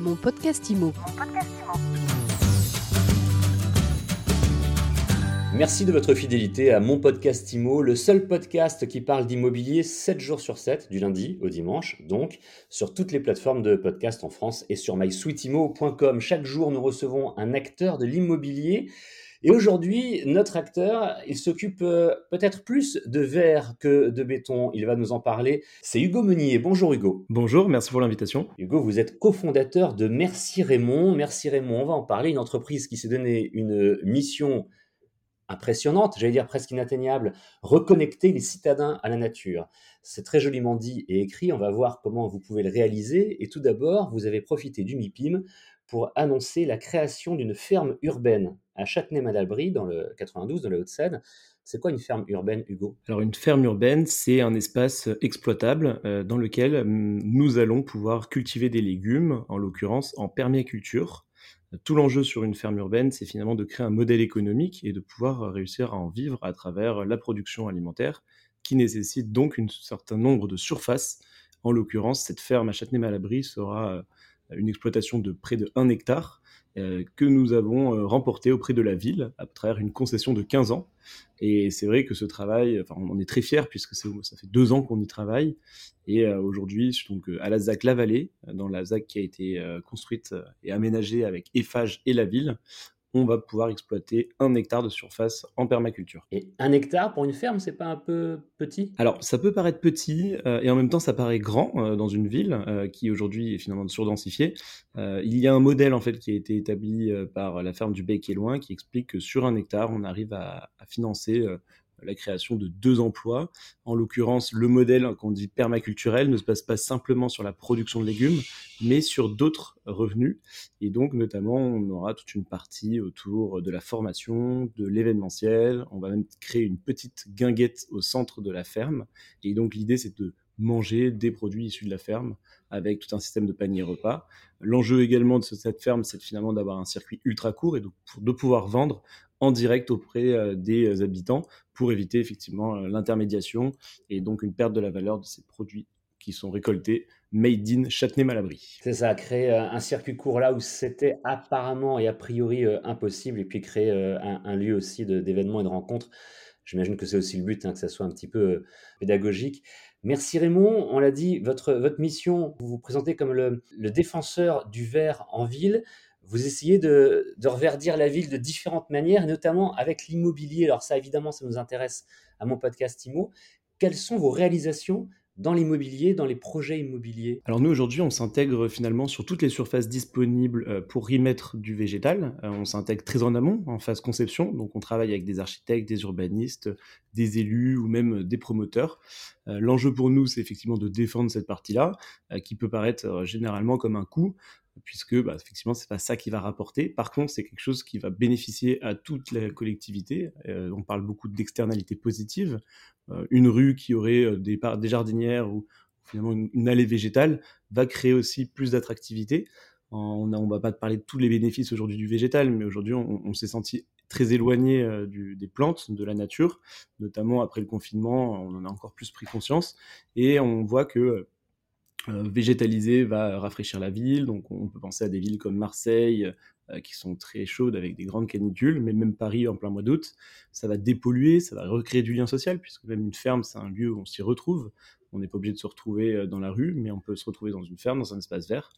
Mon podcast IMO. Merci de votre fidélité à mon podcast IMO, le seul podcast qui parle d'immobilier 7 jours sur 7, du lundi au dimanche, donc sur toutes les plateformes de podcast en France et sur mysweetimo.com. Chaque jour, nous recevons un acteur de l'immobilier et aujourd'hui, notre acteur, il s'occupe euh, peut-être plus de verre que de béton. Il va nous en parler. C'est Hugo Meunier. Bonjour Hugo. Bonjour, merci pour l'invitation. Hugo, vous êtes cofondateur de Merci Raymond. Merci Raymond, on va en parler. Une entreprise qui s'est donné une mission impressionnante, j'allais dire presque inatteignable, reconnecter les citadins à la nature. C'est très joliment dit et écrit, on va voir comment vous pouvez le réaliser. Et tout d'abord, vous avez profité du MIPIM pour annoncer la création d'une ferme urbaine à Châtenay-Malabry, dans le 92, dans la Haute-Seine. C'est quoi une ferme urbaine, Hugo? Alors une ferme urbaine, c'est un espace exploitable euh, dans lequel hum, nous allons pouvoir cultiver des légumes, en l'occurrence en permaculture. Tout l'enjeu sur une ferme urbaine, c'est finalement de créer un modèle économique et de pouvoir réussir à en vivre à travers la production alimentaire, qui nécessite donc un certain nombre de surfaces. En l'occurrence, cette ferme à Châtenay-Malabry sera euh, une exploitation de près de 1 hectare euh, que nous avons euh, remporté auprès de la ville à travers une concession de 15 ans. Et c'est vrai que ce travail, enfin, on en est très fiers puisque ça fait deux ans qu'on y travaille. Et euh, aujourd'hui, donc à la ZAC La Vallée, dans la ZAC qui a été construite et aménagée avec Eiffage et la ville, on va pouvoir exploiter un hectare de surface en permaculture. Et un hectare pour une ferme, c'est pas un peu petit? Alors, ça peut paraître petit euh, et en même temps, ça paraît grand euh, dans une ville euh, qui aujourd'hui est finalement surdensifiée. il y a un modèle en fait qui a été établi par la ferme du Bec et Loin qui explique que sur un hectare, on arrive à, à financer la création de deux emplois. En l'occurrence, le modèle qu'on dit permaculturel ne se base pas simplement sur la production de légumes, mais sur d'autres revenus. Et donc, notamment, on aura toute une partie autour de la formation, de l'événementiel. On va même créer une petite guinguette au centre de la ferme. Et donc, l'idée, c'est de manger des produits issus de la ferme avec tout un système de panier repas. L'enjeu également de cette ferme, c'est finalement d'avoir un circuit ultra court et de pouvoir vendre en direct auprès euh, des habitants pour éviter effectivement euh, l'intermédiation et donc une perte de la valeur de ces produits qui sont récoltés made in Châtenay-Malabry. C'est ça, créer euh, un circuit court là où c'était apparemment et a priori impossible et puis créer un, lieu aussi d'événements et de rencontres. J'imagine que c'est aussi le but, hein, que ça soit un petit peu pédagogique. Merci Raymond, on l'a dit, votre, mission, vous vous présentez comme le défenseur du verre en ville vous essayez de, reverdir la ville de différentes manières, notamment avec l'immobilier. Alors ça, évidemment, ça nous intéresse à mon podcast IMO. Quelles sont vos réalisations dans l'immobilier, dans les projets immobiliers? Alors nous, aujourd'hui, on s'intègre finalement sur toutes les surfaces disponibles euh, pour y mettre du végétal. Euh, on s'intègre très en amont, en phase conception. Donc on travaille avec des architectes, des urbanistes, des élus ou même des promoteurs. Euh, l'enjeu pour nous, c'est effectivement de défendre cette partie-là, qui peut paraître généralement comme un coût puisque bah, effectivement c'est pas ça qui va rapporter. Par contre, c'est quelque chose qui va bénéficier à toute la collectivité. Euh, on parle beaucoup d'externalités positives. Euh, une rue qui aurait euh, des, jardinières ou finalement une, allée végétale va créer aussi plus d'attractivité. On ne va pas parler de tous les bénéfices aujourd'hui du végétal, mais aujourd'hui on, s'est senti très éloigné des plantes, de la nature, notamment après le confinement, on en a encore plus pris conscience, et on voit que végétaliser va rafraîchir la ville. Donc on peut penser à des villes comme Marseille euh, qui sont très chaudes avec des grandes canicules, mais même Paris en plein mois d'août, ça va dépolluer, ça va recréer du lien social, puisque même une ferme, c'est un lieu où on s'y retrouve. On n'est pas obligé de se retrouver euh, dans la rue, mais on peut se retrouver dans une ferme, dans un espace vert.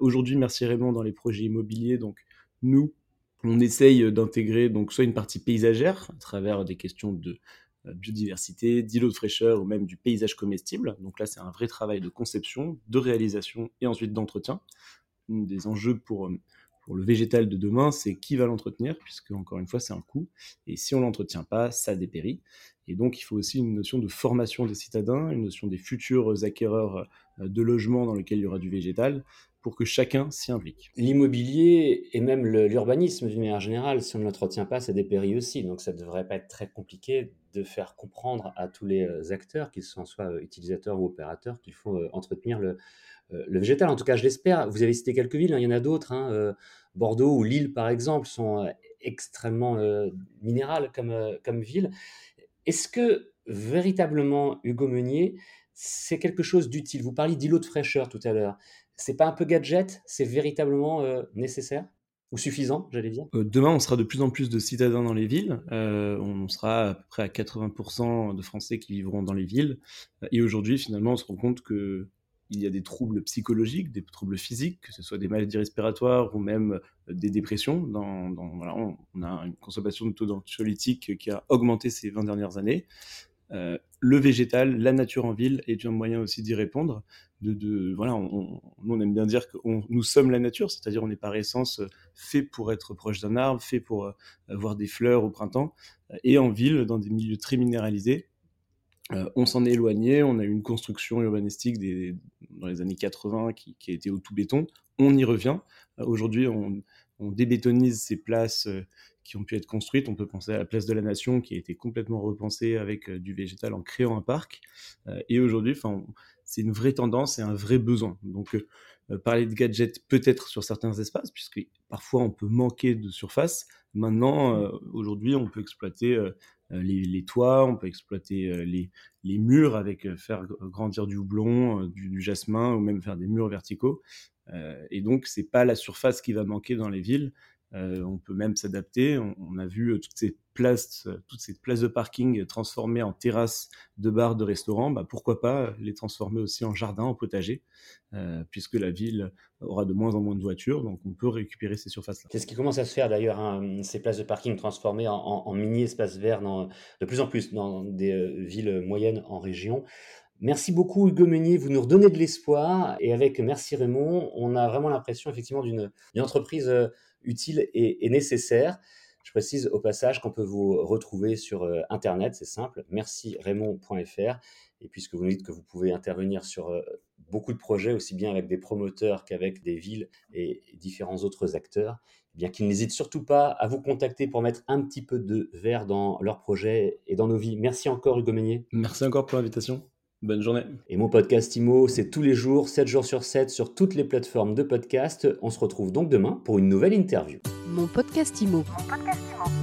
Aujourd'hui, merci Raymond, dans les projets immobiliers, donc nous, on essaye d'intégrer donc soit une partie paysagère à travers des questions de euh, biodiversité, d'îlots de fraîcheur ou même du paysage comestible. Donc là, c'est un vrai travail de conception, de réalisation et ensuite d'entretien. Des enjeux pour, euh, pour le végétal de demain, c'est qui va l'entretenir, puisque encore une fois, c'est un coût. Et si on l'entretient pas, ça dépérit. Et donc, il faut aussi une notion de formation des citadins, une notion des futurs acquéreurs euh, de logements dans lesquels il y aura du végétal, pour que chacun s'y implique. L'immobilier et même l'urbanisme d'une manière générale, si on ne l'entretient pas, ça dépérit aussi. Donc ça ne devrait pas être très compliqué de faire comprendre à tous les euh, acteurs, qu'ils soient euh, utilisateurs ou opérateurs, qu'il faut entretenir le, végétal. En tout cas, je l'espère. Vous avez cité quelques villes, hein, il y en a d'autres. Hein, Bordeaux ou Lille, par exemple, sont extrêmement minérales comme, comme ville. Est-ce que véritablement, Hugo Meunier, c'est quelque chose d'utile? Vous parliez d'îlot de fraîcheur tout à l'heure. C'est pas un peu gadget? C'est véritablement nécessaire? Ou suffisant, j'allais dire? Demain, on sera de plus en plus de citadins dans les villes. on sera à peu près à 80% de Français qui vivront dans les villes. Et aujourd'hui, finalement, on se rend compte que il y a des troubles psychologiques, des troubles physiques, que ce soit des maladies respiratoires ou même euh, des dépressions. Dans, on, a une consommation de taux d'anxiolytiques qui a augmenté ces 20 dernières années. Euh, le végétal, la nature en ville est un moyen aussi d'y répondre. De, voilà, on, aime bien dire que nous sommes la nature, c'est-à-dire on est par essence fait pour être proche d'un arbre, fait pour euh, voir des fleurs au printemps. Et en ville, dans des milieux très minéralisés, euh, on s'en est éloigné, on a eu une construction urbanistique dans les années 80 qui, a été au tout béton. On y revient. Euh, aujourd'hui, on, débétonise ces places euh, qui ont pu être construites. On peut penser à la place de la Nation qui a été complètement repensée avec du végétal en créant un parc. et aujourd'hui, c'est une vraie tendance et un vrai besoin. Donc, parler de gadgets peut-être sur certains espaces, puisque parfois on peut manquer de surface. Maintenant, aujourd'hui, on peut exploiter euh, les, toits, on peut exploiter euh, les, murs avec euh, faire grandir du houblon, du, jasmin ou même faire des murs verticaux. et donc, c'est pas la surface qui va manquer dans les villes. on peut même s'adapter. On, a vu toutes ces places, toutes ces places de parking transformées en terrasses de bars, de restaurants. Bah, pourquoi pas les transformer aussi en jardin, en potager, puisque la ville aura de moins en moins de voitures, donc on peut récupérer ces surfaces-là. C'est ce qui commence à se faire d'ailleurs, hein, ces places de parking transformées en, mini espaces verts de plus en plus dans des euh, villes moyennes en région. Merci beaucoup Hugo Meunier, vous nous redonnez de l'espoir et avec Merci Raymond, on a vraiment l'impression effectivement d'une entreprise euh, utile et, nécessaire. Je précise au passage qu'on peut vous retrouver sur euh, Internet, c'est simple, merci Raymond.fr. Et puisque vous nous dites que vous pouvez intervenir sur beaucoup de projets, aussi bien avec des promoteurs qu'avec des villes et différents autres acteurs, eh bien qu'ils n'hésitent surtout pas à vous contacter pour mettre un petit peu de verre dans leurs projets et dans nos vies. Merci encore Hugo Meunier. Merci encore pour l'invitation. Bonne journée. Et mon podcast IMO, c'est tous les jours, 7 jours sur 7, sur toutes les plateformes de podcast. On se retrouve donc demain pour une nouvelle interview. Mon podcast IMO. Mon podcast IMO.